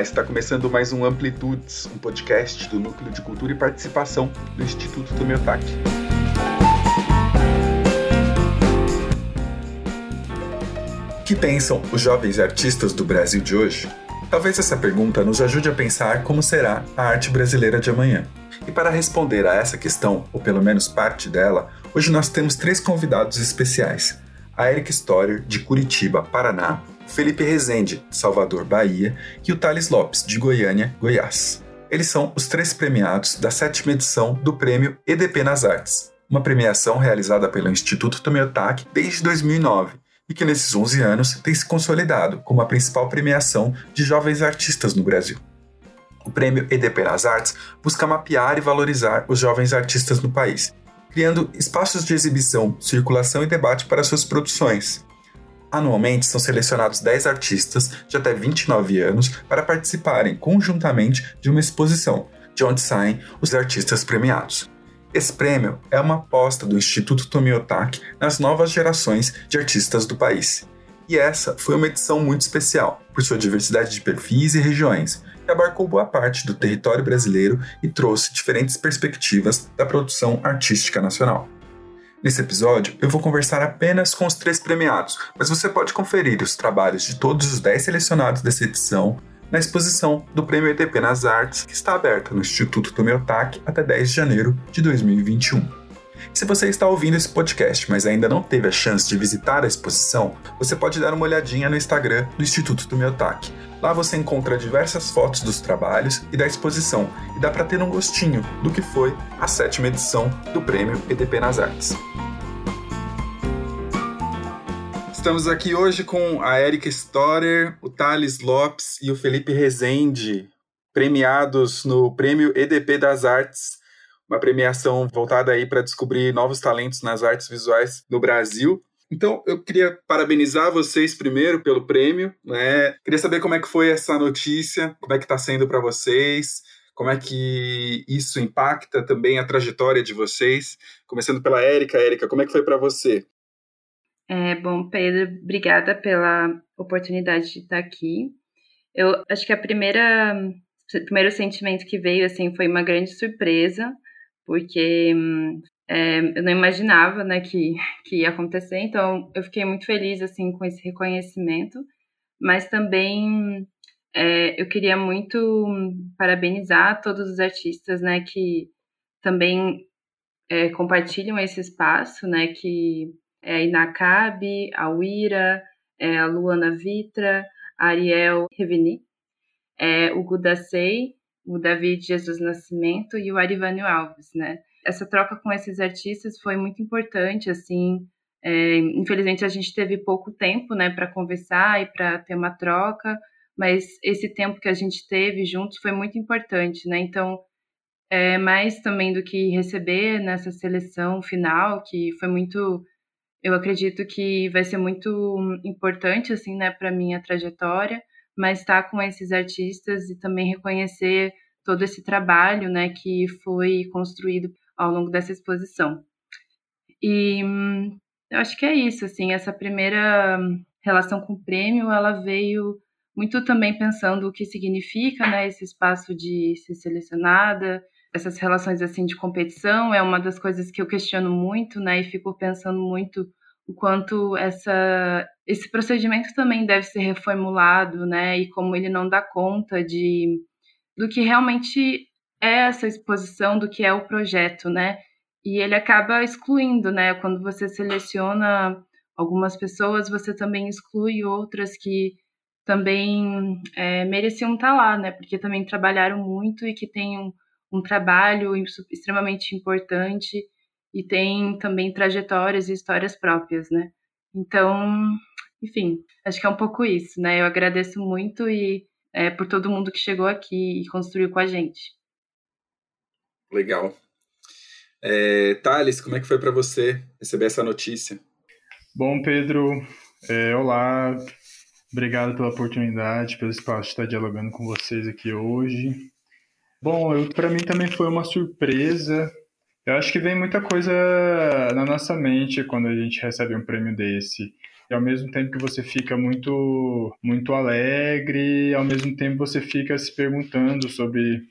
Está começando mais um Amplitudes, um podcast do Núcleo de Cultura e Participação do Instituto Tomiotaki. O que pensam os jovens artistas do Brasil de hoje? Talvez essa pergunta nos ajude a pensar como será a arte brasileira de amanhã. E para responder a essa questão, ou pelo menos parte dela, hoje nós temos três convidados especiais. A Eric Storer, de Curitiba, Paraná, Felipe Rezende, de Salvador, Bahia, e o Thales Lopes, de Goiânia, Goiás. Eles são os três premiados da sétima edição do Prêmio EDP nas Artes, uma premiação realizada pelo Instituto Tomiotaki desde 2009 e que nesses 11 anos tem se consolidado como a principal premiação de jovens artistas no Brasil. O prêmio EDP nas Artes busca mapear e valorizar os jovens artistas no país, criando espaços de exibição, circulação e debate para suas produções, Anualmente são selecionados 10 artistas de até 29 anos para participarem conjuntamente de uma exposição, de onde saem os artistas premiados. Esse prêmio é uma aposta do Instituto Tomiotaki nas novas gerações de artistas do país. E essa foi uma edição muito especial, por sua diversidade de perfis e regiões, que abarcou boa parte do território brasileiro e trouxe diferentes perspectivas da produção artística nacional. Nesse episódio, eu vou conversar apenas com os três premiados, mas você pode conferir os trabalhos de todos os dez selecionados dessa edição na exposição do Prêmio EDP nas Artes, que está aberta no Instituto Tomiotaki até 10 de janeiro de 2021. Se você está ouvindo esse podcast, mas ainda não teve a chance de visitar a exposição, você pode dar uma olhadinha no Instagram do Instituto Tomiotaki. Lá você encontra diversas fotos dos trabalhos e da exposição, e dá para ter um gostinho do que foi a sétima edição do Prêmio EDP nas Artes. Estamos aqui hoje com a Erika Storer, o Thales Lopes e o Felipe Rezende, premiados no Prêmio EDP das Artes uma premiação voltada aí para descobrir novos talentos nas artes visuais no Brasil. Então, eu queria parabenizar vocês primeiro pelo prêmio, né? Queria saber como é que foi essa notícia, como é que está sendo para vocês, como é que isso impacta também a trajetória de vocês. Começando pela Érica. Érica, como é que foi para você? É, bom, Pedro, obrigada pela oportunidade de estar aqui. Eu acho que a primeira, o primeiro sentimento que veio assim foi uma grande surpresa porque é, eu não imaginava né, que, que ia acontecer, então eu fiquei muito feliz assim com esse reconhecimento, mas também é, eu queria muito parabenizar todos os artistas né, que também é, compartilham esse espaço, né, que é a Inacabe, a Uira, é a Luana Vitra, a Ariel Reveni, é, o Gudacei, o David Jesus Nascimento e o Arivânio Alves, né? Essa troca com esses artistas foi muito importante, assim. É, infelizmente a gente teve pouco tempo, né, para conversar e para ter uma troca, mas esse tempo que a gente teve juntos foi muito importante, né? Então, é, mais também do que receber nessa seleção final, que foi muito, eu acredito que vai ser muito importante, assim, né, para minha trajetória mas estar tá com esses artistas e também reconhecer todo esse trabalho, né, que foi construído ao longo dessa exposição. E hum, eu acho que é isso, assim, essa primeira relação com o prêmio, ela veio muito também pensando o que significa, né, esse espaço de ser selecionada, essas relações assim de competição é uma das coisas que eu questiono muito, né, e fico pensando muito o quanto essa, esse procedimento também deve ser reformulado, né? E como ele não dá conta de do que realmente é essa exposição, do que é o projeto, né? E ele acaba excluindo, né? Quando você seleciona algumas pessoas, você também exclui outras que também é, mereciam estar lá, né? Porque também trabalharam muito e que têm um, um trabalho extremamente importante e tem também trajetórias e histórias próprias, né? Então, enfim, acho que é um pouco isso, né? Eu agradeço muito e é, por todo mundo que chegou aqui e construiu com a gente. Legal. É, Thales, como é que foi para você receber essa notícia? Bom, Pedro, é, olá, obrigado pela oportunidade, pelo espaço de estar dialogando com vocês aqui hoje. Bom, para mim também foi uma surpresa Eu acho que vem muita coisa na nossa mente quando a gente recebe um prêmio desse. E ao mesmo tempo que você fica muito muito alegre, ao mesmo tempo você fica se perguntando sobre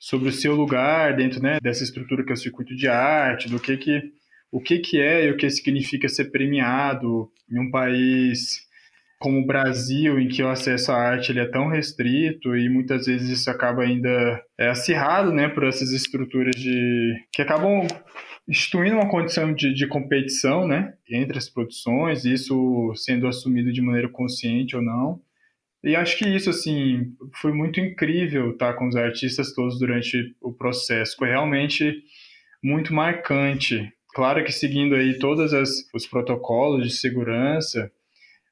sobre o seu lugar dentro né, dessa estrutura que é o circuito de arte, do que que o que que é e o que significa ser premiado em um país como o Brasil, em que o acesso à arte ele é tão restrito e muitas vezes isso acaba ainda é acirrado, né, por essas estruturas de que acabam instituindo uma condição de, de competição, né, entre as produções, isso sendo assumido de maneira consciente ou não. E acho que isso, assim, foi muito incrível estar com os artistas todos durante o processo. Foi realmente muito marcante. Claro que seguindo aí todos os protocolos de segurança,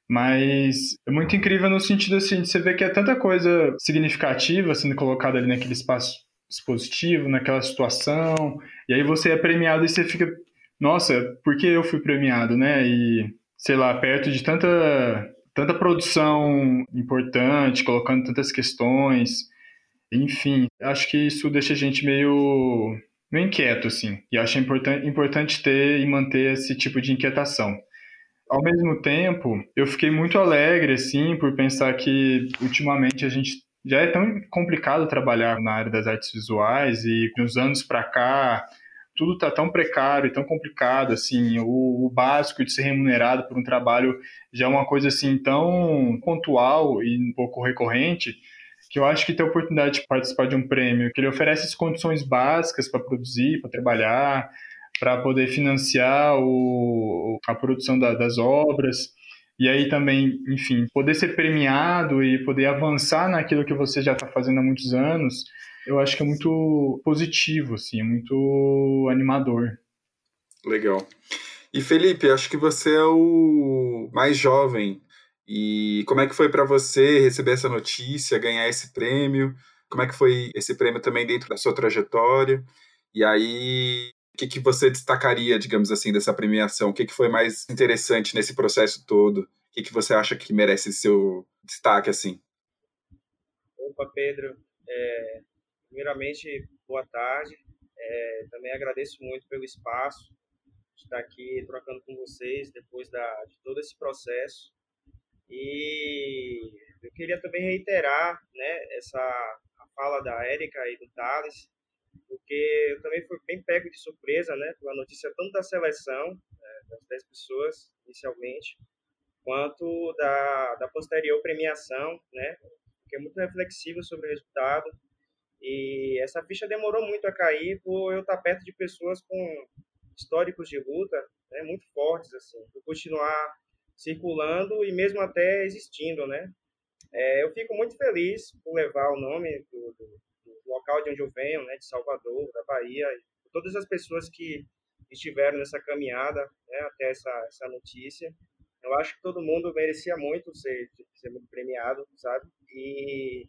mas é muito incrível no sentido assim, de você ver que é tanta coisa significativa sendo colocada ali naquele espaço expositivo, naquela situação, e aí você é premiado e você fica, nossa, por que eu fui premiado, né? E, sei lá, perto de tanta, tanta produção importante, colocando tantas questões, enfim, acho que isso deixa a gente meio, meio inquieto, assim, e acho importante, importante ter e manter esse tipo de inquietação. Ao mesmo tempo, eu fiquei muito alegre, assim, por pensar que ultimamente a gente já é tão complicado trabalhar na área das artes visuais e nos anos para cá tudo está tão precário e tão complicado assim o, o, básico de ser remunerado por um trabalho já é uma coisa assim tão pontual e um pouco recorrente que eu acho que ter a oportunidade de participar de um prêmio que ele oferece as condições básicas para produzir para trabalhar para poder financiar o, a produção da, das obras. E aí também, enfim, poder ser premiado e poder avançar naquilo que você já está fazendo há muitos anos, eu acho que é muito positivo, assim, muito animador. Legal. E Felipe, acho que você é o mais jovem. E como é que foi para você receber essa notícia, ganhar esse prêmio? Como é que foi esse prêmio também dentro da sua trajetória? E aí, o que, que você destacaria, digamos assim, dessa premiação? O que, que foi mais interessante nesse processo todo? O que, que você acha que merece seu destaque, assim? Opa, Pedro. É, primeiramente, boa tarde. É, também agradeço muito pelo espaço de estar aqui trocando com vocês depois da, de todo esse processo. E eu queria também reiterar né, essa a fala da Érica e do Thales, porque eu também fui bem pego de surpresa, né, pela notícia tanto da seleção, né, das 10 pessoas inicialmente, quanto da, da posterior premiação, né, que é muito reflexivo sobre o resultado. E essa ficha demorou muito a cair por eu estar perto de pessoas com históricos de luta né, muito fortes, assim, por continuar circulando e mesmo até existindo, né. É, eu fico muito feliz por levar o nome do, do local de onde eu venho, né, de Salvador, da Bahia, todas as pessoas que estiveram nessa caminhada né, até essa, essa notícia. Eu acho que todo mundo merecia muito ser, ser muito premiado, sabe? E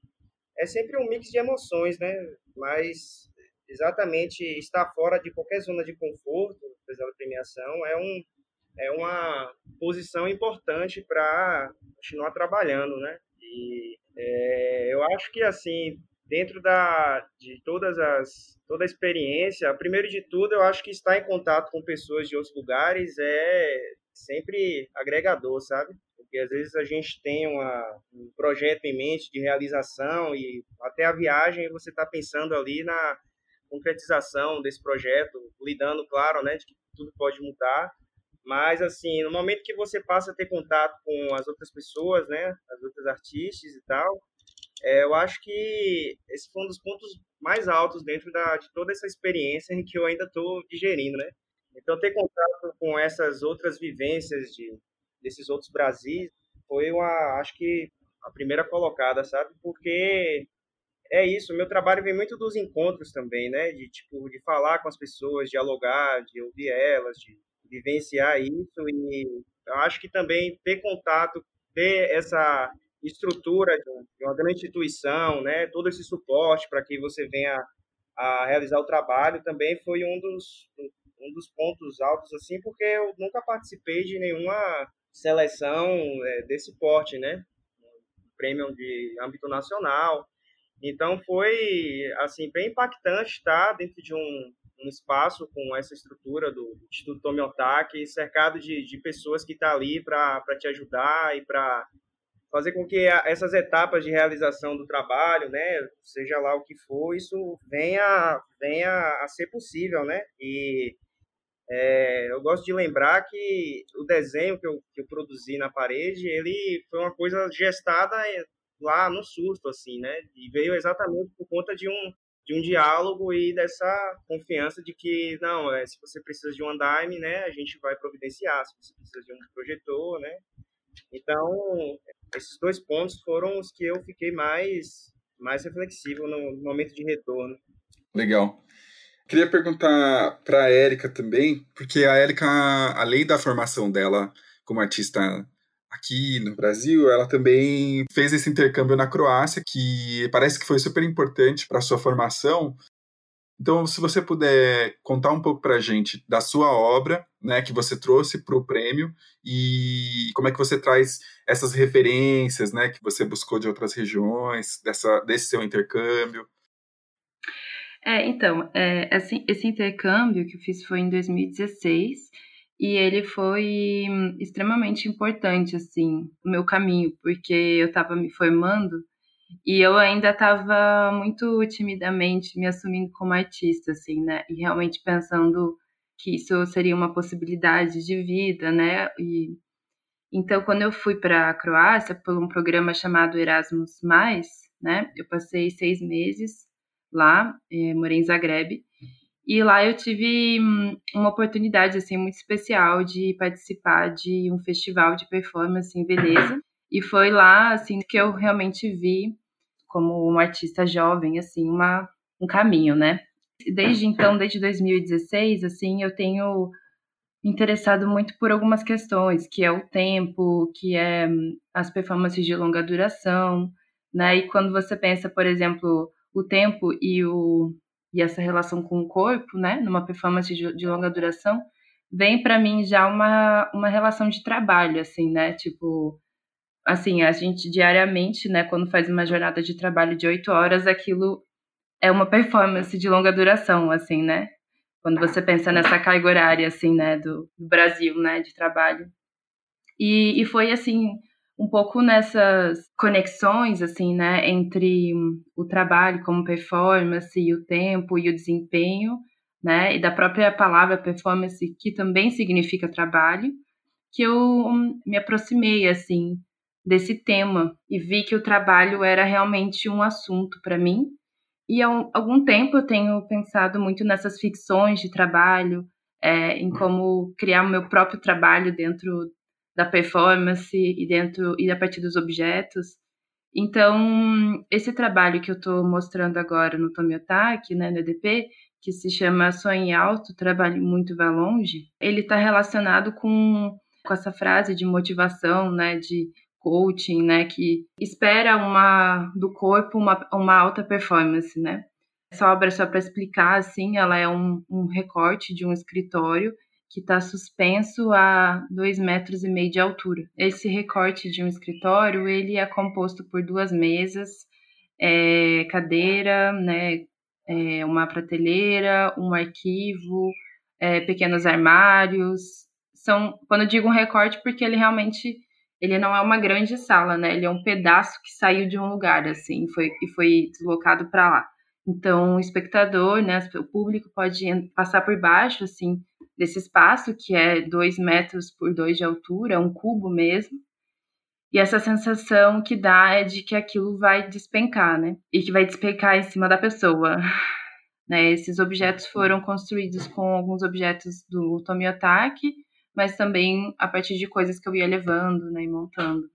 é sempre um mix de emoções, né? Mas exatamente estar fora de qualquer zona de conforto, apesar da premiação, é, um, é uma posição importante para continuar trabalhando, né? E é, eu acho que, assim, dentro da, de todas as, toda a experiência, primeiro de tudo, eu acho que estar em contato com pessoas de outros lugares é sempre agregador, sabe? Porque às vezes a gente tem uma, um projeto em mente de realização e até a viagem você está pensando ali na concretização desse projeto, lidando, claro, né, de que tudo pode mudar, mas, assim, no momento que você passa a ter contato com as outras pessoas, né, as outras artistas e tal, é, eu acho que esse foi um dos pontos mais altos dentro da, de toda essa experiência em que eu ainda estou digerindo, né? Então, ter contato com essas outras vivências de, desses outros Brasis foi, uma, acho que, a primeira colocada, sabe? Porque é isso, meu trabalho vem muito dos encontros também, né? De, tipo, de falar com as pessoas, dialogar, de ouvir elas, de vivenciar isso e eu acho que também ter contato, ter essa estrutura de uma grande instituição, né, todo esse suporte para que você venha a realizar o trabalho também foi um dos, um dos pontos altos, assim, porque eu nunca participei de nenhuma seleção é, desse porte, né, prêmio de âmbito nacional. Então foi assim bem impactante estar dentro de um um espaço com essa estrutura do, Instituto Tomiotaki, cercado de, de pessoas que estão tá ali para te ajudar e para fazer com que essas etapas de realização do trabalho, né, seja lá o que for, isso venha, venha a ser possível, né? E é, eu gosto de lembrar que o desenho que eu, que eu produzi na parede, ele foi uma coisa gestada lá no susto, assim, né? E veio exatamente por conta de um, de um diálogo e dessa confiança de que, não, é, se você precisa de um andaime, né, a gente vai providenciar, se você precisa de um projetor, né? Então, esses dois pontos foram os que eu fiquei mais, mais reflexivo no momento de retorno. Legal. Queria perguntar para a Érica também, porque a Érica, além da formação dela como artista aqui no Brasil, ela também fez esse intercâmbio na Croácia, que parece que foi super importante para sua formação. Então, se você puder contar um pouco para a gente da sua obra, né, que você trouxe para o prêmio e como é que você traz essas referências, né, que você buscou de outras regiões, dessa, desse seu intercâmbio. É, então, é, esse, esse intercâmbio que eu fiz foi em 2016 e ele foi extremamente importante, assim, no meu caminho, porque eu estava me formando e eu ainda estava muito timidamente me assumindo como artista, assim, né? E realmente pensando que isso seria uma possibilidade de vida, né? E então, quando eu fui para a Croácia por um programa chamado Erasmus+, né? Eu passei seis meses lá, eh, morei em Zagreb e lá eu tive hum, uma oportunidade assim muito especial de participar de um festival de performance em Veneza. E foi lá assim que eu realmente vi como uma artista jovem assim uma um caminho, né? Desde então, desde 2016, assim, eu tenho me interessado muito por algumas questões, que é o tempo, que é hum, as performances de longa duração, né? E quando você pensa, por exemplo, o tempo e o e essa relação com o corpo, né, numa performance de, de longa duração, vem para mim já uma, uma relação de trabalho, assim, né, tipo, assim, a gente diariamente, né, quando faz uma jornada de trabalho de oito horas, aquilo é uma performance de longa duração, assim, né, quando você pensa nessa carga horária, assim, né, do, do Brasil, né, de trabalho. E, e foi, assim, um pouco nessas conexões, assim, né, entre o trabalho como performance e o tempo e o desempenho, né, e da própria palavra performance, que também significa trabalho, que eu hum, me aproximei, assim, desse tema e vi que o trabalho era realmente um assunto para mim. E há algum tempo eu tenho pensado muito nessas ficções de trabalho, é, em como criar o meu próprio trabalho dentro da performance e dentro e a partir dos objetos. Então, esse trabalho que eu estou mostrando agora no Tomiotaki, né, no EDP, que se chama Sonhe Alto, Trabalho Muito Vai Longe, ele está relacionado com, com essa frase de motivação, né, de coaching, né, que espera uma do corpo uma, uma alta performance, né. Essa obra, só para explicar, assim, ela é um, um recorte de um escritório que está suspenso a dois metros e meio de altura. Esse recorte de um escritório ele é composto por duas mesas, é, cadeira, né, é, uma prateleira, um arquivo, é, pequenos armários. São, quando eu digo um recorte, porque ele realmente ele não é uma grande sala, né? Ele é um pedaço que saiu de um lugar, assim, foi, e foi deslocado para lá. Então, o espectador, né, o público pode passar por baixo, assim, desse espaço, que é dois metros por dois de altura, é um cubo mesmo. E essa sensação que dá é de que aquilo vai despencar, né? E que vai despencar em cima da pessoa. Né? Esses objetos foram construídos com alguns objetos do Tomiotaki, mas também a partir de coisas que eu ia levando né, e montando.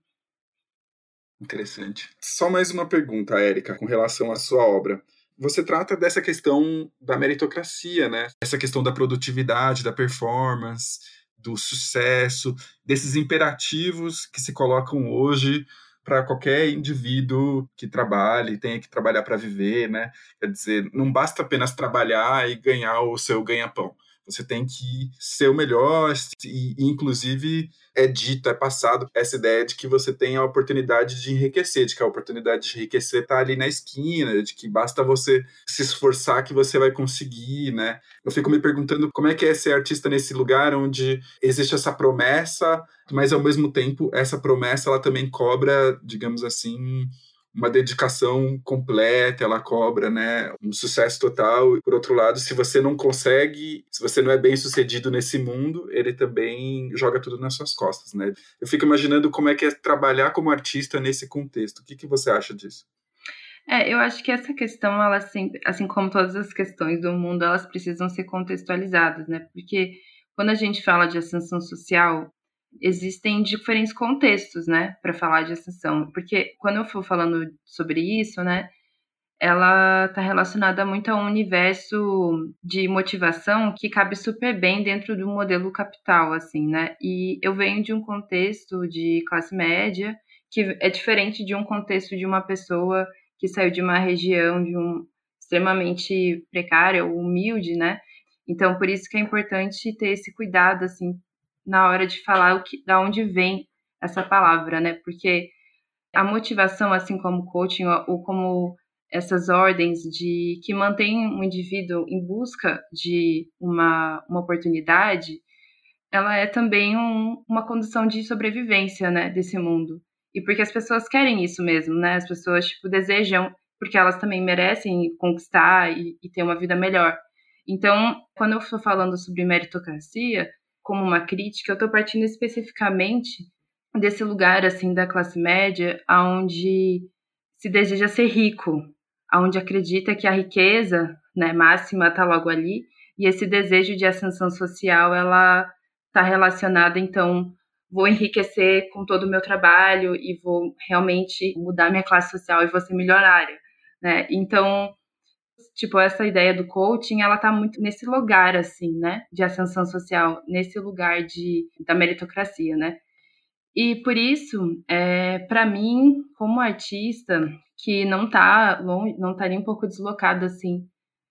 Interessante. Só mais uma pergunta, Érica, com relação à sua obra você trata dessa questão da meritocracia, né? Essa questão da produtividade, da performance, do sucesso, desses imperativos que se colocam hoje para qualquer indivíduo que trabalhe, tenha que trabalhar para viver, né? Quer dizer, não basta apenas trabalhar e ganhar o seu ganha-pão. Você tem que ser o melhor, e, inclusive é dito, é passado essa ideia de que você tem a oportunidade de enriquecer, de que a oportunidade de enriquecer está ali na esquina, de que basta você se esforçar que você vai conseguir, né? Eu fico me perguntando como é que é ser artista nesse lugar onde existe essa promessa, mas ao mesmo tempo essa promessa ela também cobra, digamos assim, uma dedicação completa, ela cobra, né, um sucesso total. Por outro lado, se você não consegue, se você não é bem sucedido nesse mundo, ele também joga tudo nas suas costas, né? Eu fico imaginando como é que é trabalhar como artista nesse contexto. O que, que você acha disso? É, eu acho que essa questão, ela sempre, assim como todas as questões do mundo, elas precisam ser contextualizadas, né? Porque quando a gente fala de ascensão social, existem diferentes contextos, né, para falar de ascensão. Porque quando eu for falando sobre isso, né, ela está relacionada muito a um universo de motivação que cabe super bem dentro do modelo capital, assim, né? E eu venho de um contexto de classe média que é diferente de um contexto de uma pessoa que saiu de uma região de um extremamente precária ou humilde, né? Então, por isso que é importante ter esse cuidado, assim, na hora de falar o que, da onde vem essa palavra, né? Porque a motivação, assim como coaching ou como essas ordens de que mantém um indivíduo em busca de uma, uma oportunidade, ela é também um, uma condição de sobrevivência, né, desse mundo. E porque as pessoas querem isso mesmo, né? As pessoas tipo desejam, porque elas também merecem conquistar e, e ter uma vida melhor. Então, quando eu estou falando sobre meritocracia, como uma crítica, eu estou partindo especificamente desse lugar assim da classe média, aonde se deseja ser rico, aonde acredita que a riqueza, né, máxima está logo ali, e esse desejo de ascensão social, ela está relacionada então vou enriquecer com todo o meu trabalho e vou realmente mudar minha classe social e vou ser milionária, né? Então, tipo, essa ideia do coaching, ela tá muito nesse lugar, assim, né, de ascensão social, nesse lugar de, da meritocracia, né. E por isso, é, para mim, como artista, que não tá longe, não tá nem um pouco deslocado, assim,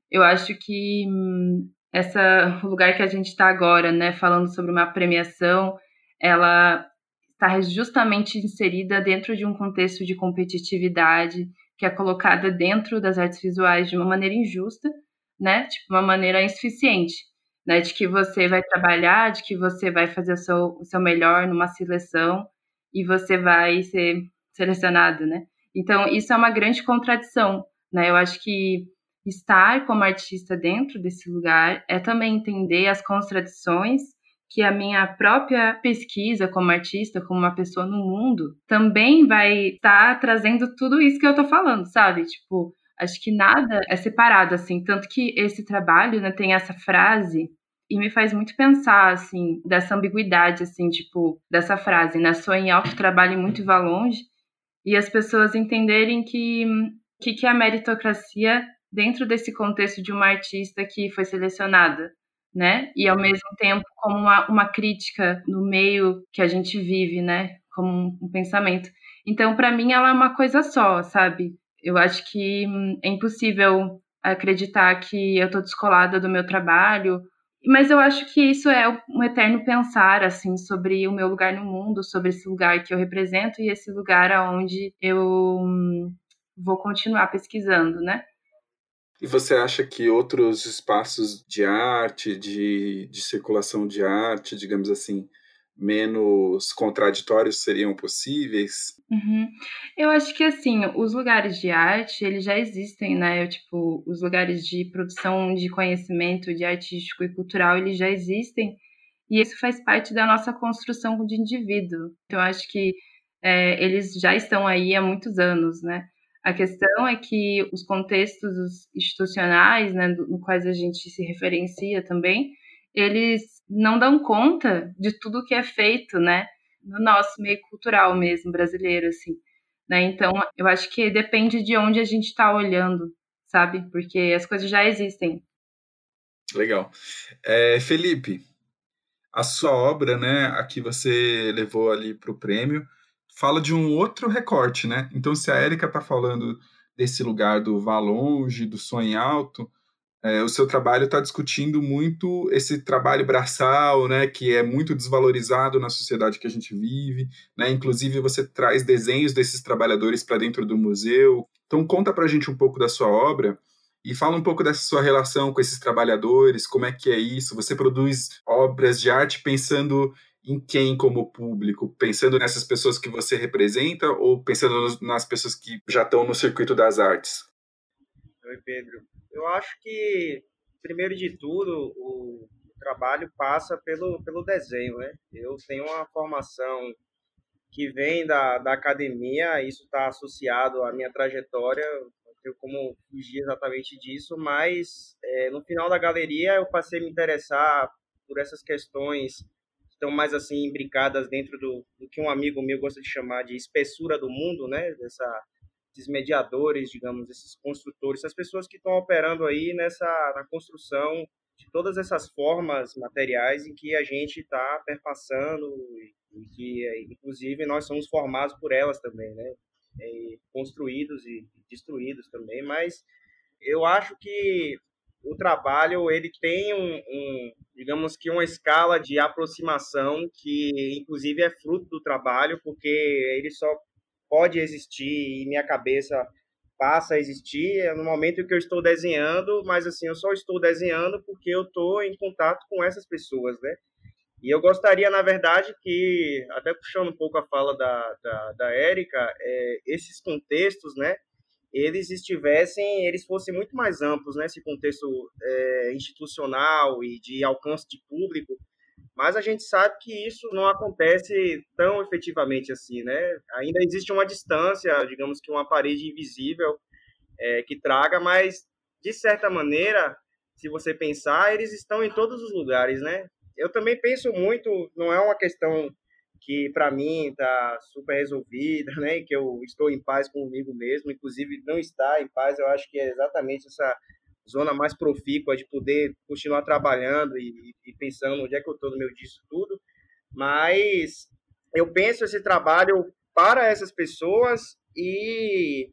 eu acho que hum, essa, o lugar que a gente está agora, né, falando sobre uma premiação, ela está justamente inserida dentro de um contexto de competitividade, que é colocada dentro das artes visuais de uma maneira injusta, né? Tipo, uma maneira insuficiente, né? De que você vai trabalhar, de que você vai fazer o seu, o seu melhor numa seleção e você vai ser selecionado, né? Então, isso é uma grande contradição, né? Eu acho que estar como artista dentro desse lugar é também entender as contradições que a minha própria pesquisa como artista, como uma pessoa no mundo, também vai estar tá trazendo tudo isso que eu tô falando, sabe? Tipo, acho que nada é separado, assim. Tanto que esse trabalho, né, tem essa frase e me faz muito pensar, assim, dessa ambiguidade, assim, tipo, dessa frase, né? Sonhe alto, trabalhe muito e vá longe. E as pessoas entenderem que que, que é a meritocracia dentro desse contexto de uma artista que foi selecionada, né? E ao mesmo tempo como uma, uma crítica no meio que a gente vive, né? Como um, um pensamento. Então, para mim, ela é uma coisa só, sabe? Eu acho que hum, é impossível acreditar que eu estou descolada do meu trabalho, mas eu acho que isso é um eterno pensar assim sobre o meu lugar no mundo, sobre esse lugar que eu represento e esse lugar aonde eu hum, vou continuar pesquisando, né? E você acha que outros espaços de arte, de, de circulação de arte, digamos assim, menos contraditórios seriam possíveis? Uhum. Eu acho que assim, os lugares de arte, eles já existem, né? Tipo, os lugares de produção de conhecimento, de artístico e cultural, eles já existem. E isso faz parte da nossa construção de indivíduo. Então, eu acho que é, eles já estão aí há muitos anos, né? A questão é que os contextos institucionais, né, no quais a gente se referencia também, eles não dão conta de tudo que é feito, né, no nosso meio cultural mesmo brasileiro, assim. Né? Então, eu acho que depende de onde a gente está olhando, sabe? Porque as coisas já existem. Legal. É, Felipe, a sua obra, né, a que você levou ali para o prêmio, fala de um outro recorte, né? Então, se a Érica está falando desse lugar do vá longe, do sonho alto, É, o seu trabalho está discutindo muito esse trabalho braçal, né, que é muito desvalorizado na sociedade que a gente vive, né? Inclusive você traz desenhos desses trabalhadores para dentro do museu. Então conta para a gente um pouco da sua obra e fala um pouco dessa sua relação com esses trabalhadores, como é que é isso? Você produz obras de arte pensando em quem como público? Pensando nessas pessoas que você representa ou pensando nas pessoas que já estão no circuito das artes? Oi, Pedro. Eu acho que, primeiro de tudo, o trabalho passa pelo, pelo desenho, né? Eu tenho uma formação que vem da, da academia, isso está associado à minha trajetória, não tenho como fugir exatamente disso, mas é, no final da galeria eu passei a me interessar por essas questões que estão mais assim imbricadas dentro do, do que um amigo meu gosta de chamar de espessura do mundo, né? Dessa esses mediadores, digamos, esses construtores, essas pessoas que estão operando aí nessa na construção de todas essas formas materiais em que a gente está perpassando e que, inclusive, nós somos formados por elas também, né? E construídos e destruídos também, mas eu acho que o trabalho ele tem um, um, digamos que uma escala de aproximação que inclusive é fruto do trabalho porque ele só pode existir e minha cabeça passa a existir no momento que eu estou desenhando, mas assim, eu só estou desenhando porque eu estou em contato com essas pessoas, né? E eu gostaria, na verdade, que, até puxando um pouco a fala da, da, da Érica, é, esses contextos, né, eles estivessem, eles fossem muito mais amplos, né, esse contexto é, institucional e de alcance de público, mas a gente sabe que isso não acontece tão efetivamente assim, né? Ainda existe uma distância, digamos que uma parede invisível é, que traga, mas de certa maneira, se você pensar, eles estão em todos os lugares, né? Eu também penso muito, não é uma questão que para mim está super resolvida, né? Que eu estou em paz comigo mesmo, inclusive não estar em paz, eu acho que é exatamente essa zona mais profícua de poder continuar trabalhando e, e pensando onde é que eu estou no meu disso tudo. Mas eu penso esse trabalho para essas pessoas e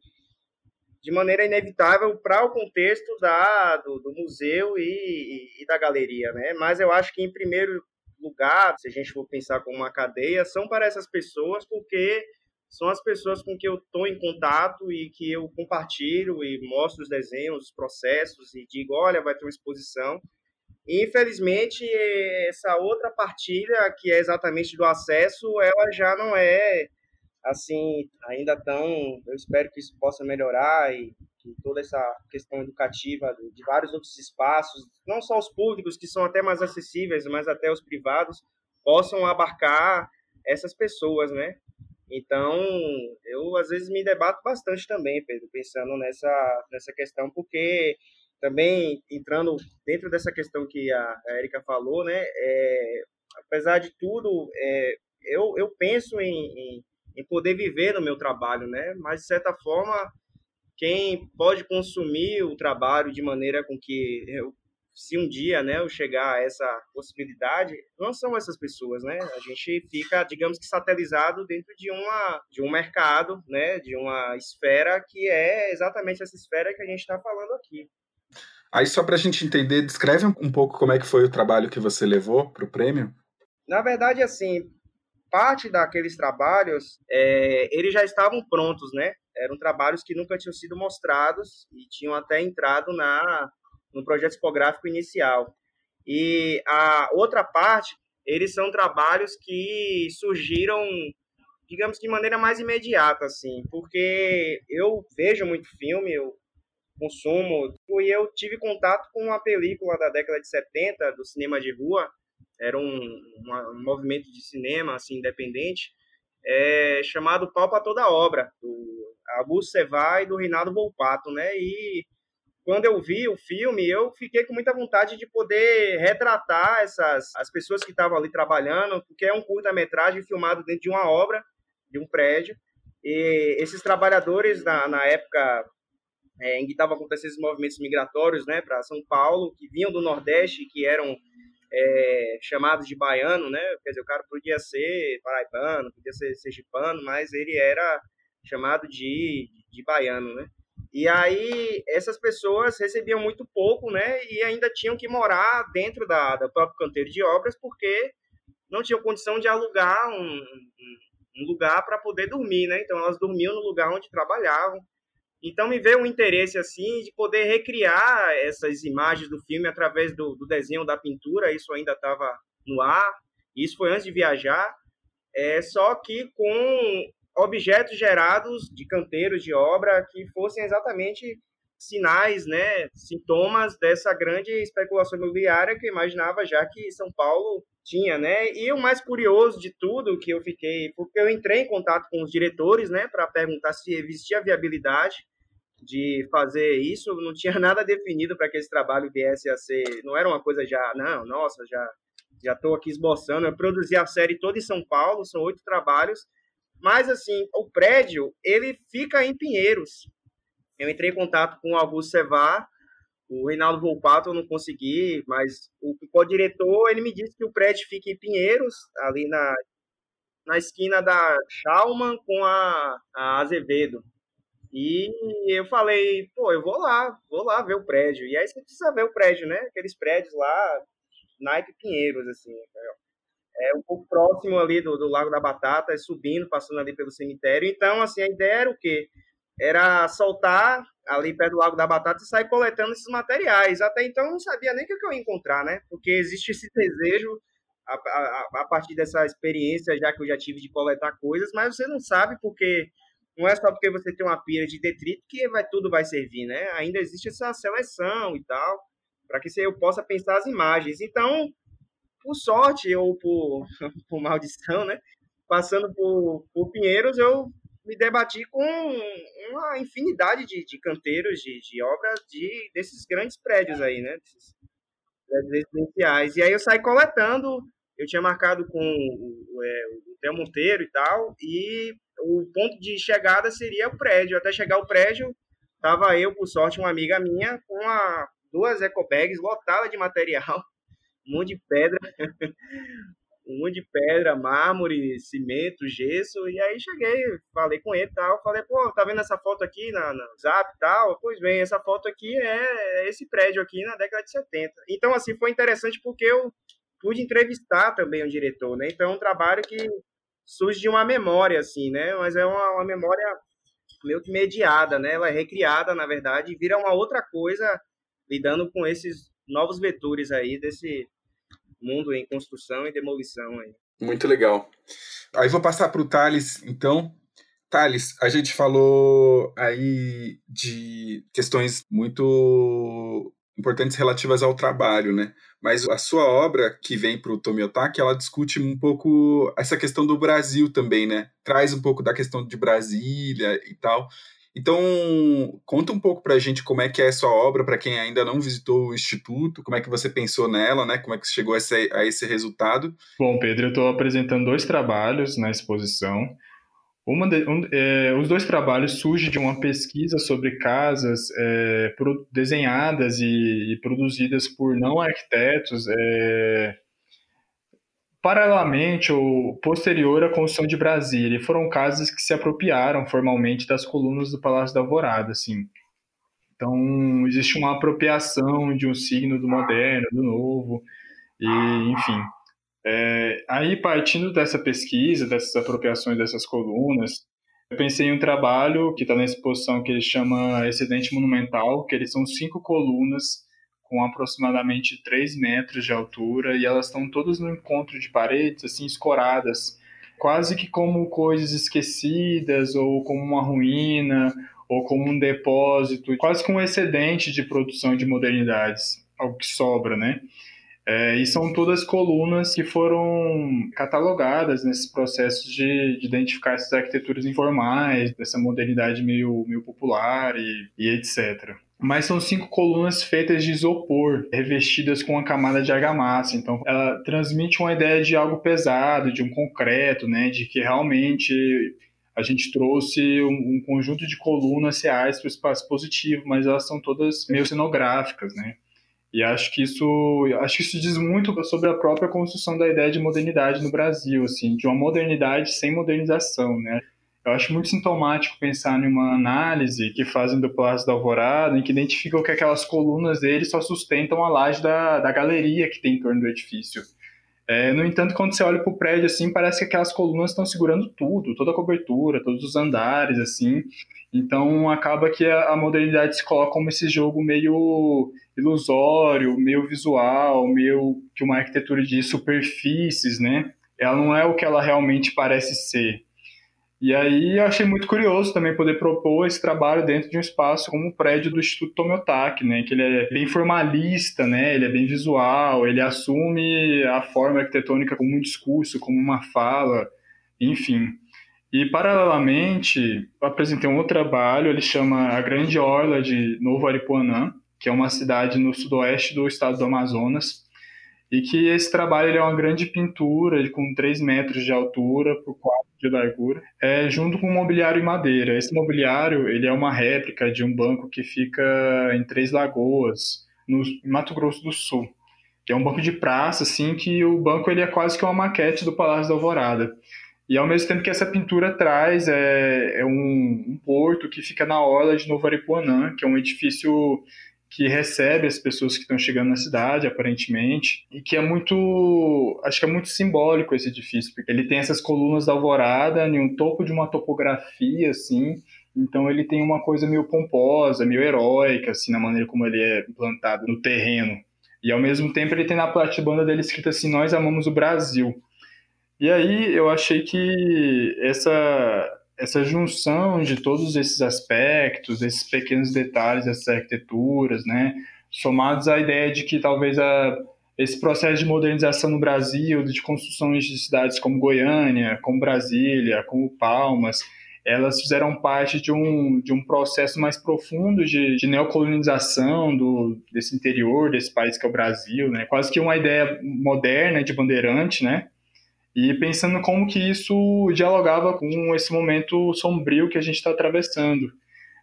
de maneira inevitável para o contexto da, do, do museu e, e, e, da galeria, né? Mas eu acho que em primeiro lugar, se a gente for pensar como uma cadeia, são para essas pessoas porque são as pessoas com que eu estou em contato e que eu compartilho e mostro os desenhos, os processos e digo, olha, vai ter uma exposição. E, infelizmente, essa outra partilha, que é exatamente do acesso, ela já não é assim ainda tão. Eu espero que isso possa melhorar e que toda essa questão educativa de vários outros espaços, não só os públicos que são até mais acessíveis, mas até os privados, possam abarcar essas pessoas, né? Então, eu às vezes me debato bastante também, Pedro, pensando nessa, nessa questão, porque também entrando dentro dessa questão que a, Erika falou, né, é, apesar de tudo, é, eu, eu penso em, em, em, poder viver no meu trabalho, né, mas de certa forma, quem pode consumir o trabalho de maneira com que eu se um dia, né, eu chegar a essa possibilidade, não são essas pessoas, né? A gente fica, digamos que satelizado dentro de uma de um mercado, né, de uma esfera que é exatamente essa esfera que a gente está falando aqui. Aí só para a gente entender, descreve um pouco como é que foi o trabalho que você levou para o prêmio. Na verdade, assim, parte daqueles trabalhos, é, eles já estavam prontos, né? Eram trabalhos que nunca tinham sido mostrados e tinham até entrado na no projeto tipográfico inicial. E a outra parte, eles são trabalhos que surgiram, digamos, de maneira mais imediata, assim, porque eu vejo muito filme, eu consumo, e eu tive contato com uma película da década de 70, do cinema de rua, era um, um movimento de cinema, assim, independente, é, chamado Pau para Toda Obra, do Augusto Sevai e do Reinaldo Volpato, né, e quando eu vi o filme, eu fiquei com muita vontade de poder retratar essas as pessoas que estavam ali trabalhando, porque é um curta-metragem filmado dentro de uma obra, de um prédio. E esses trabalhadores, na, na época é, em que estavam acontecendo esses movimentos migratórios né, para São Paulo, que vinham do Nordeste, que eram é, chamados de baiano, né? Quer dizer, o cara podia ser paraibano, podia ser sergipano, mas ele era chamado de, de baiano, né? E aí essas pessoas recebiam muito pouco, né? E ainda tinham que morar dentro da, da próprio canteiro de obras porque não tinham condição de alugar um, um lugar para poder dormir, né? Então elas dormiam no lugar onde trabalhavam. Então me veio um interesse assim de poder recriar essas imagens do filme através do, do desenho da pintura. Isso ainda estava no ar. Isso foi antes de viajar. É só que com objetos gerados de canteiros de obra que fossem exatamente sinais, né, sintomas dessa grande especulação imobiliária que eu imaginava já que São Paulo tinha, né? E o mais curioso de tudo que eu fiquei, porque eu entrei em contato com os diretores, né, para perguntar se existia viabilidade de fazer isso, não tinha nada definido para que esse trabalho viesse a ser, não era uma coisa já, não, nossa, já já estou aqui esboçando, eu produzi a série toda em São Paulo, são oito trabalhos, mas assim, o prédio, ele fica em Pinheiros. Eu entrei em contato com o Augusto Sevar, o Reinaldo Volpato eu não consegui, mas o co-diretor, ele me disse que o prédio fica em Pinheiros, ali na, na esquina da Schaumann com a, a Azevedo. E eu falei, pô, eu vou lá, vou lá ver o prédio. E aí você precisa ver o prédio, né? Aqueles prédios lá, Nike Pinheiros, assim. É um pouco próximo ali do, do Lago da Batata, subindo, passando ali pelo cemitério. Então, assim, a ideia era o quê? Era soltar ali perto do Lago da Batata e sair coletando esses materiais. Até então eu não sabia nem o que eu ia encontrar, né? Porque existe esse desejo a, a, a, partir dessa experiência, já que eu já tive de coletar coisas, mas você não sabe porque não é só porque você tem uma pia de detrito que vai, tudo vai servir, né? Ainda existe essa seleção e tal, para que eu possa pensar as imagens. Então, por sorte ou por, por maldição, né? Passando por, por Pinheiros, eu me debati com uma infinidade de, de canteiros, de, de obras de, desses grandes prédios aí, né? Desses prédios residenciais. E aí eu saí coletando, eu tinha marcado com o, é, o Theo Monteiro e tal, e o ponto de chegada seria o prédio. Até chegar ao prédio, tava eu, por sorte, uma amiga minha, com uma, duas ecobags lotadas de material, um monte de pedra, um monte de pedra, mármore, cimento, gesso, e aí cheguei, falei com ele e tal, falei, pô, tá vendo essa foto aqui na, na Zap e tal? Pois bem, essa foto aqui é, é esse prédio aqui na década de 70. Então, assim, foi interessante porque eu pude entrevistar também o diretor, né? Então, é um trabalho que surge de uma memória, assim, né? Mas é uma, uma memória meio que mediada, né? Ela é recriada, na verdade, e vira uma outra coisa lidando com esses novos vetores aí desse mundo em construção e demolição aí. Muito legal. Aí vou passar para o Thales, então. Thales, a gente falou aí de questões muito importantes relativas ao trabalho, né? Mas a sua obra que vem para o Tomiotaki, ela discute um pouco essa questão do Brasil também, né? Traz um pouco da questão de Brasília e tal. Então, conta um pouco para a gente como é que é a sua obra, para quem ainda não visitou o Instituto, como é que você pensou nela, né? Como é que chegou a esse, a esse resultado? Bom, Pedro, eu estou apresentando dois trabalhos na exposição. De, um, é, os dois trabalhos surgem de uma pesquisa sobre casas é, pro, desenhadas e, e, produzidas por não arquitetos é, paralelamente ou posterior à construção de Brasília, e foram casas que se apropriaram formalmente das colunas do Palácio da Alvorada, assim. Então, existe uma apropriação de um signo do moderno, do novo, e, enfim. É, aí, partindo dessa pesquisa, dessas apropriações dessas colunas, eu pensei em um trabalho que está na exposição que ele chama Excedente Monumental, que eles são cinco colunas com aproximadamente 3 metros de altura e elas estão todas no encontro de paredes, assim, escoradas, quase que como coisas esquecidas ou como uma ruína ou como um depósito, quase que um excedente de produção de modernidades, algo que sobra, né? É, e são todas colunas que foram catalogadas nesses processos de, de, identificar essas arquiteturas informais, dessa modernidade meio, meio popular e, e etc mas são cinco colunas feitas de isopor, revestidas com uma camada de argamassa. Então, ela transmite uma ideia de algo pesado, de um concreto, né, de que realmente a gente trouxe um, um conjunto de colunas reais para o espaço positivo, mas elas são todas meio cenográficas, né? E acho que isso, acho que isso diz muito sobre a própria construção da ideia de modernidade no Brasil, assim, de uma modernidade sem modernização, né? Eu acho muito sintomático pensar em uma análise que fazem do Palácio da Alvorada, em que identificam que aquelas colunas dele só sustentam a laje da, da galeria que tem em torno do edifício. É, no entanto, quando você olha para o prédio, assim, parece que aquelas colunas estão segurando tudo, toda a cobertura, todos os andares, assim. Então, acaba que a, a modernidade se coloca como esse jogo meio ilusório, meio visual, meio que uma arquitetura de superfícies, né? Ela não é o que ela realmente parece ser. E aí eu achei muito curioso também poder propor esse trabalho dentro de um espaço como o prédio do Instituto Tomiotaki, né, que ele é bem formalista, né, ele é bem visual, ele assume a forma arquitetônica como um discurso, como uma fala, enfim. E paralelamente, apresentei um outro trabalho, ele chama A Grande Orla de Novo Aripuanã, que é uma cidade no sudoeste do estado do Amazonas, e que esse trabalho é uma grande pintura com 3 metros de altura por 4 de largura, é, junto com um mobiliário em madeira. Esse mobiliário ele é uma réplica de um banco que fica em Três Lagoas, no Mato Grosso do Sul. É um banco de praça, assim, que o banco ele é quase que uma maquete do Palácio da Alvorada. E ao mesmo tempo que essa pintura traz é, é um, um, porto que fica na orla de Novo Aripuanã, que é um edifício que recebe as pessoas que estão chegando na cidade, aparentemente, e que é muito, acho que é muito simbólico esse edifício, porque ele tem essas colunas da alvorada em um topo de uma topografia, assim, então ele tem uma coisa meio pomposa, meio heróica, assim, na maneira como ele é implantado no terreno. E ao mesmo tempo ele tem na platibanda dele escrito assim, nós amamos o Brasil. E aí eu achei que essa essa junção de todos esses aspectos, esses pequenos detalhes dessas arquiteturas, né, somados à ideia de que talvez a, esse processo de modernização no Brasil, de construções de cidades como Goiânia, como Brasília, como Palmas, elas fizeram parte de um, de um processo mais profundo de, de neocolonização do, desse interior, desse país que é o Brasil, né? quase que uma ideia moderna de bandeirante, né? E pensando como que isso dialogava com esse momento sombrio que a gente está atravessando.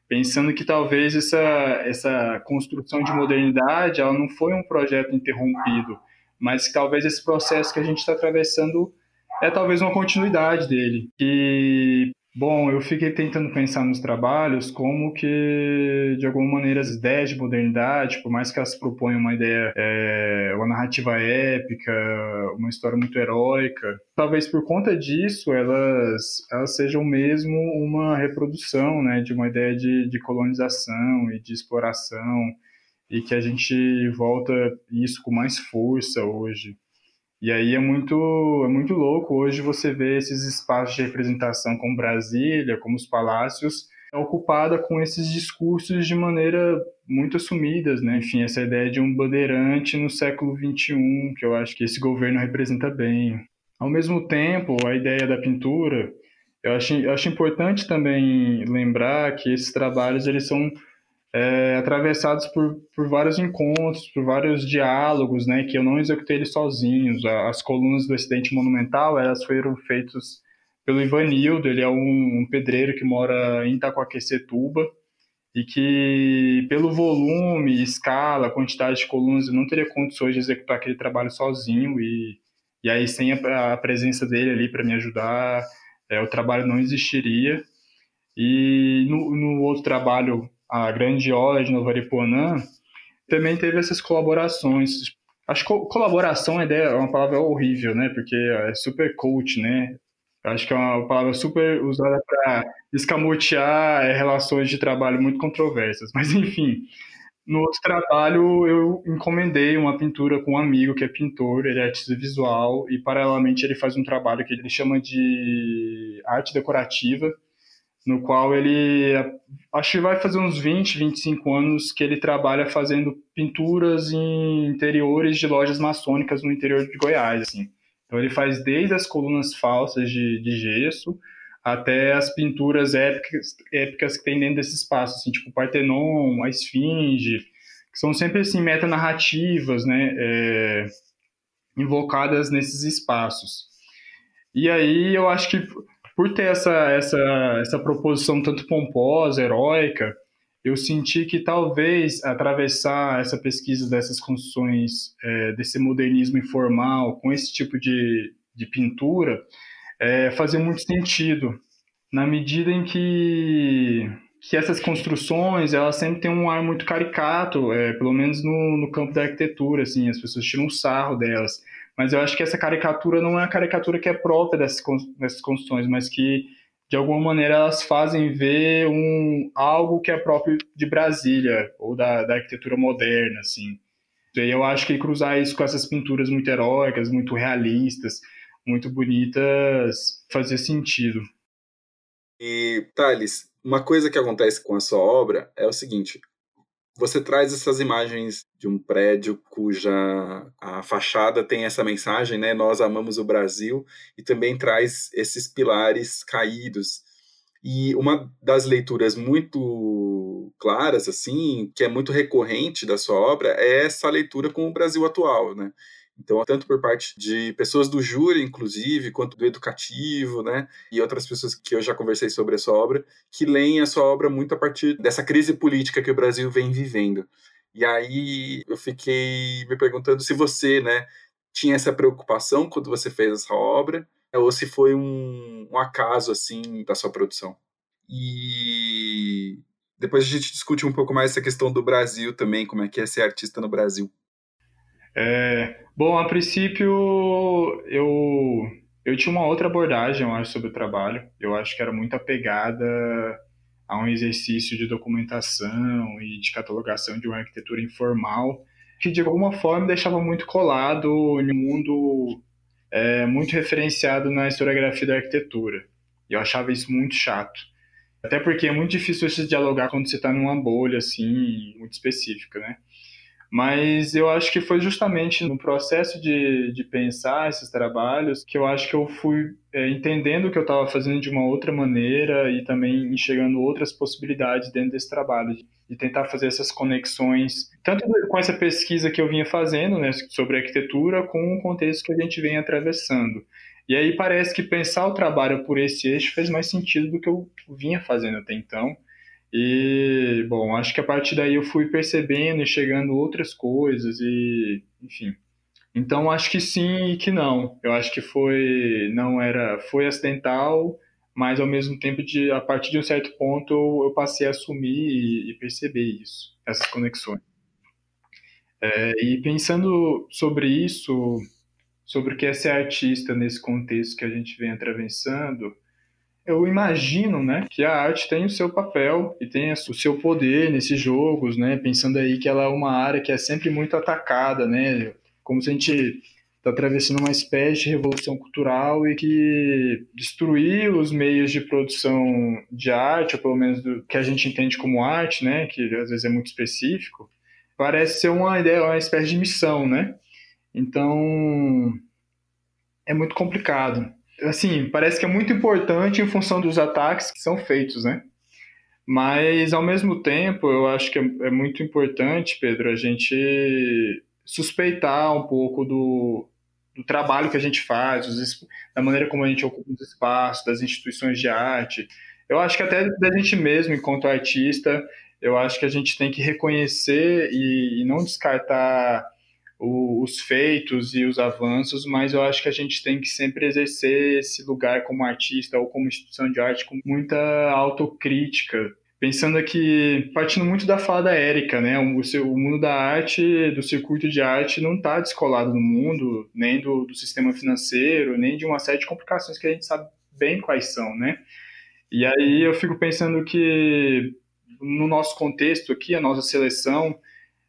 Pensando que talvez essa, essa construção de modernidade ela não foi um projeto interrompido, mas que talvez esse processo que a gente está atravessando é talvez uma continuidade dele. E Bom, eu fiquei tentando pensar nos trabalhos como que, de alguma maneira, as ideias de modernidade, por mais que elas proponham uma ideia, é, uma narrativa épica, uma história muito heróica, talvez por conta disso elas, elas sejam mesmo uma reprodução né, de uma ideia de, de colonização e de exploração, e que a gente volta isso com mais força hoje. E aí é muito, é muito louco hoje você ver esses espaços de representação como Brasília, como os palácios, ocupada com esses discursos de maneira muito assumidas, né? Enfim, essa ideia de um bandeirante no século XXI, que eu acho que esse governo representa bem. Ao mesmo tempo, a ideia da pintura, eu acho, eu acho importante também lembrar que esses trabalhos eles são é, atravessados por, por vários encontros, por vários diálogos, né, que eu não executei eles sozinhos. As colunas do Acidente Monumental, elas foram feitas pelo Ivanildo, ele é um, um pedreiro que mora em Itacoaquecetuba, e que pelo volume, escala, quantidade de colunas, eu não teria condições de executar aquele trabalho sozinho, e, e aí sem a, a presença dele ali para me ajudar, é, o trabalho não existiria. E no, no outro trabalho a grande obra de Aripuanã, também teve essas colaborações. Acho que colaboração é uma palavra horrível, né? Porque é super coach, né? Acho que é uma palavra super usada para escamotear é, relações de trabalho muito controversas. Mas, enfim, no outro trabalho eu encomendei uma pintura com um amigo que é pintor, ele é artista visual, e paralelamente ele faz um trabalho que ele chama de arte decorativa, no qual ele acho que vai fazer uns 20, 25 anos que ele trabalha fazendo pinturas em interiores de lojas maçônicas no interior de Goiás, assim. Então ele faz desde as colunas falsas de, de gesso até as pinturas épicas, épicas que tem dentro desse espaço, assim, tipo o Partenon, a Esfinge, que são sempre assim metanarrativas, né, é, invocadas nesses espaços. E aí eu acho que por ter essa, essa, essa proposição tanto pomposa, heróica, eu senti que talvez atravessar essa pesquisa dessas construções, é, desse modernismo informal, com esse tipo de, de pintura, é, fazia muito sentido. na medida em que que essas construções elas sempre têm um ar muito caricato, é, pelo menos no, no campo da arquitetura, assim, as pessoas tiram um sarro delas. Mas eu acho que essa caricatura não é a caricatura que é própria dessas, dessas construções, mas que de alguma maneira elas fazem ver um algo que é próprio de Brasília ou da, da arquitetura moderna, assim. E eu acho que cruzar isso com essas pinturas muito heróicas, muito realistas, muito bonitas, fazia sentido. E, Thales, uma coisa que acontece com a sua obra é o seguinte: você traz essas imagens de um prédio cuja a fachada tem essa mensagem, né? Nós amamos o Brasil, e também traz esses pilares caídos. E uma das leituras muito claras, assim, que é muito recorrente da sua obra, é essa leitura com o Brasil atual, né? Então, tanto por parte de pessoas do júri, inclusive, quanto do educativo, né? E outras pessoas que eu já conversei sobre a sua obra, que leem a sua obra muito a partir dessa crise política que o Brasil vem vivendo. E aí eu fiquei me perguntando se você, né, tinha essa preocupação quando você fez essa obra, ou se foi um, um acaso, assim, da sua produção. E depois a gente discute um pouco mais essa questão do Brasil também, como é que é ser artista no Brasil. É, bom, a princípio eu, eu tinha uma outra abordagem, eu acho, sobre o trabalho. Eu acho que era muito apegada a um exercício de documentação e de catalogação de uma arquitetura informal, que de alguma forma deixava muito colado em um mundo é, muito referenciado na historiografia da arquitetura. E eu achava isso muito chato. Até porque é muito difícil você dialogar quando você está numa bolha assim, muito específica, né? Mas eu acho que foi justamente no processo de, de pensar esses trabalhos que eu acho que eu fui é, entendendo que eu estava fazendo de uma outra maneira e também enxergando outras possibilidades dentro desse trabalho, de tentar fazer essas conexões, tanto com essa pesquisa que eu vinha fazendo né, sobre arquitetura, com o contexto que a gente vem atravessando. E aí parece que pensar o trabalho por esse eixo fez mais sentido do que eu vinha fazendo até então. E, bom, acho que a partir daí eu fui percebendo e chegando outras coisas e, enfim. Então acho que sim e que não. Eu acho que foi não era foi acidental, mas ao mesmo tempo de a partir de um certo ponto eu passei a assumir e, e perceber isso, essas conexões. É, e pensando sobre isso, sobre o que é ser artista nesse contexto que a gente vem atravessando, eu imagino, né, que a arte tem o seu papel e tem o seu poder nesses jogos, né, pensando aí que ela é uma área que é sempre muito atacada, né, como se a gente está atravessando uma espécie de revolução cultural e que destruir os meios de produção de arte, ou pelo menos do que a gente entende como arte, né, que às vezes é muito específico, parece ser uma ideia, uma espécie de missão, né? Então é muito complicado assim, parece que é muito importante em função dos ataques que são feitos, né? Mas, ao mesmo tempo, eu acho que é, é muito importante, Pedro, a gente suspeitar um pouco do, do trabalho que a gente faz, os, da maneira como a gente ocupa os espaços, das instituições de arte. Eu acho que até da gente mesmo, enquanto artista, eu acho que a gente tem que reconhecer e, e não descartar o, os feitos e os avanços, mas eu acho que a gente tem que sempre exercer esse lugar como artista ou como instituição de arte com muita autocrítica. Pensando aqui, partindo muito da fala da Érica, né? O, o mundo da arte, do circuito de arte, não está descolado no mundo, nem do, do sistema financeiro, nem de uma série de complicações que a gente sabe bem quais são, né? E aí eu fico pensando que no nosso contexto aqui, a nossa seleção,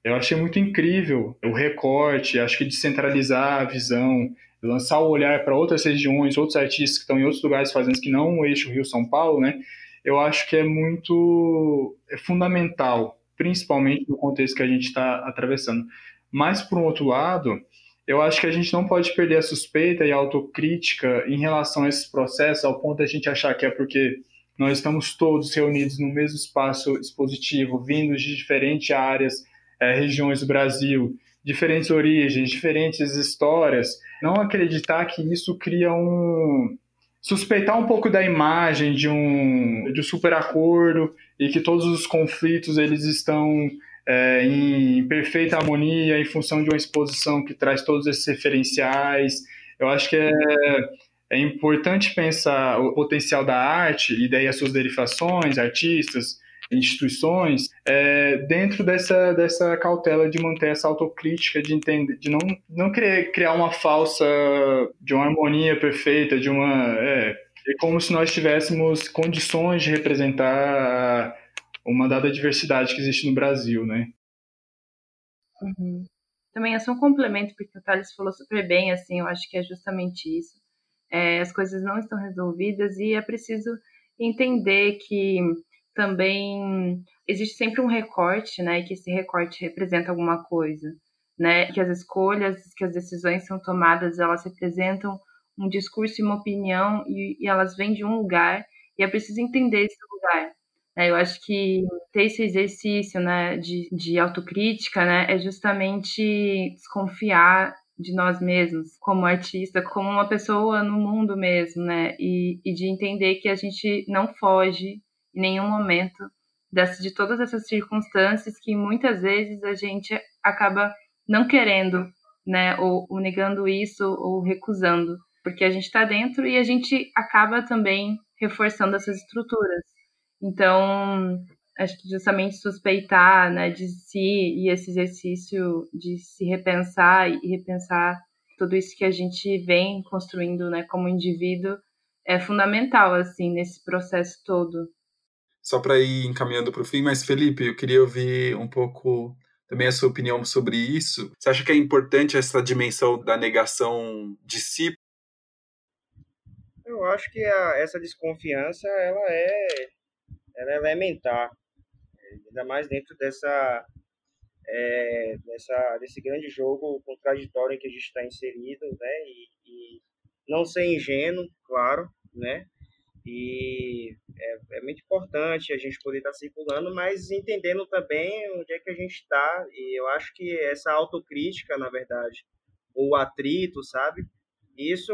eu achei muito incrível o recorte, acho que descentralizar a visão, lançar o olhar para outras regiões, outros artistas que estão em outros lugares fazendo que não o eixo Rio-São Paulo, né? Eu acho que é muito é fundamental, principalmente no contexto que a gente está atravessando. Mas, por um outro lado, eu acho que a gente não pode perder a suspeita e a autocrítica em relação a esses processos, ao ponto de a gente achar que é porque nós estamos todos reunidos no mesmo espaço expositivo, vindos de diferentes áreas é, regiões do Brasil, diferentes origens, diferentes histórias, não acreditar que isso cria um suspeitar um pouco da imagem de um de um super acordo e que todos os conflitos eles estão é, em perfeita harmonia em função de uma exposição que traz todos esses referenciais. Eu acho que é, é importante pensar o potencial da arte e daí as suas derivações, artistas, instituições, é, dentro dessa, dessa cautela de manter essa autocrítica, de entender, de não, não querer criar uma falsa, de uma harmonia perfeita, de uma. É, é como se nós tivéssemos condições de representar uma dada diversidade que existe no Brasil, né? Uhum. Também é só um complemento, porque o Thales falou super bem, assim, eu acho que é justamente isso. É, as coisas não estão resolvidas e é preciso entender que também existe sempre um recorte, né, e que esse recorte representa alguma coisa, né, que as escolhas, que as decisões são tomadas, elas representam um discurso e uma opinião e, e elas vêm de um lugar e é preciso entender esse lugar. Né? Eu acho que ter esse exercício, né, de, de autocrítica, né, é justamente desconfiar de nós mesmos como artista, como uma pessoa no mundo mesmo, né? E, e de entender que a gente não foge em nenhum momento dessa, de todas essas circunstâncias que muitas vezes a gente acaba não querendo, né? Ou, ou negando isso ou recusando, porque a gente está dentro e a gente acaba também reforçando essas estruturas. Então, acho que justamente suspeitar né, de si e esse exercício de se repensar e repensar tudo isso que a gente vem construindo né, como indivíduo é fundamental assim nesse processo todo. Só para ir encaminhando para o fim, mas Felipe, eu queria ouvir um pouco também a sua opinião sobre isso. Você acha que é importante essa dimensão da negação de si? Eu acho que a, essa desconfiança ela é, ela é elementar ainda mais dentro dessa, é, dessa desse grande jogo contraditório em que a gente está inserido, né? E, e, não ser ingênuo, claro, né? E é, é, muito importante a gente poder estar tá circulando, mas entendendo também onde é que a gente está. E eu acho que essa autocrítica, na verdade, ou atrito, sabe? Isso,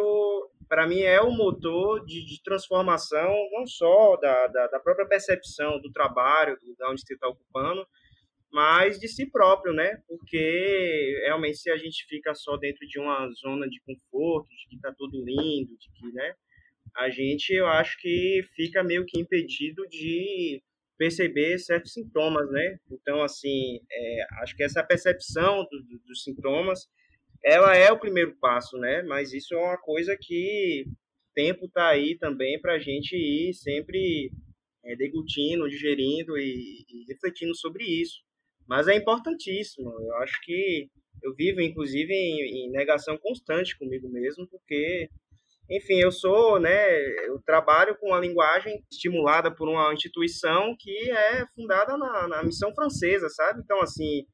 para mim, é o motor de, de transformação, não só da, da, da, própria percepção do trabalho, do lugar onde você está ocupando, mas de si próprio, né? Porque realmente, se a gente fica só dentro de uma zona de conforto, de que está tudo lindo, de que, né? A gente, eu acho que fica meio que impedido de perceber certos sintomas, né? Então, assim, é, acho que essa percepção do, do, dos sintomas ela é o primeiro passo, né? Mas isso é uma coisa que tempo tá aí também para a gente ir sempre é, deglutindo, digerindo e, e, refletindo sobre isso. Mas é importantíssimo. Eu acho que eu vivo, inclusive, em, em, negação constante comigo mesmo, porque, enfim, eu sou, né? Eu trabalho com uma linguagem estimulada por uma instituição que é fundada na, na missão francesa, sabe? Então, assim,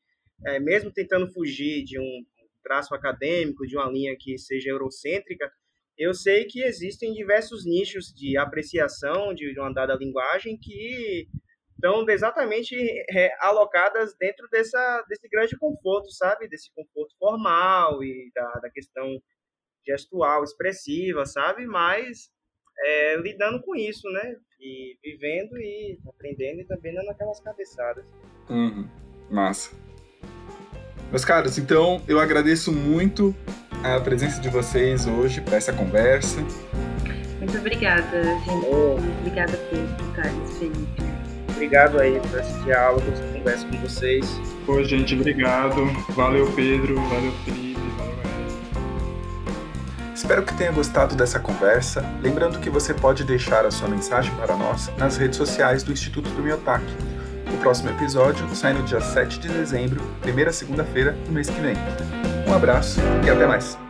é, mesmo tentando fugir de um traço acadêmico, de uma linha que seja eurocêntrica, eu sei que existem diversos nichos de apreciação de uma dada linguagem que estão exatamente é, alocadas dentro dessa, desse grande conforto, sabe? Desse conforto formal e da, da questão gestual, expressiva, sabe? Mas é, lidando com isso, né? E vivendo e aprendendo e também dando aquelas cabeçadas. Uhum. Massa. Meus caros, então eu agradeço muito a presença de vocês hoje para essa conversa. Muito obrigada, gente. Oh. Obrigada por Thales, Felipe. Obrigado aí por esse diálogo, essa conversa com vocês. Oi, gente, obrigado. Valeu, Pedro. Valeu, Felipe. Espero que tenha gostado dessa conversa. Lembrando que você pode deixar a sua mensagem para nós nas redes sociais do Instituto do Miotaque o próximo episódio sai no dia 7 de dezembro, primeira segunda-feira do mês que vem. Um abraço e até mais!